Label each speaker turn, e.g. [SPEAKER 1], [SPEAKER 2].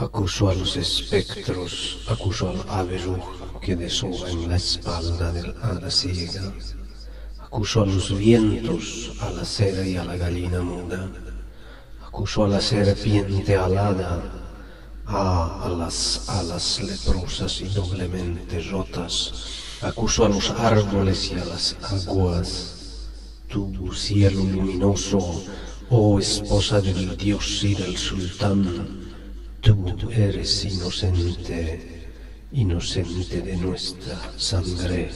[SPEAKER 1] Acuso a los espectros, acuso al ave que deshoga en la espalda del hada ciega. Acuso a los vientos, a la cera y a la gallina muda. Acuso a la serpiente alada, a, a las alas leprosas y doblemente rotas. Acuso a los árboles y a las aguas. Tu cielo luminoso, oh esposa del dios y del sultán, Eres inocente, inocente de nuestra sangre.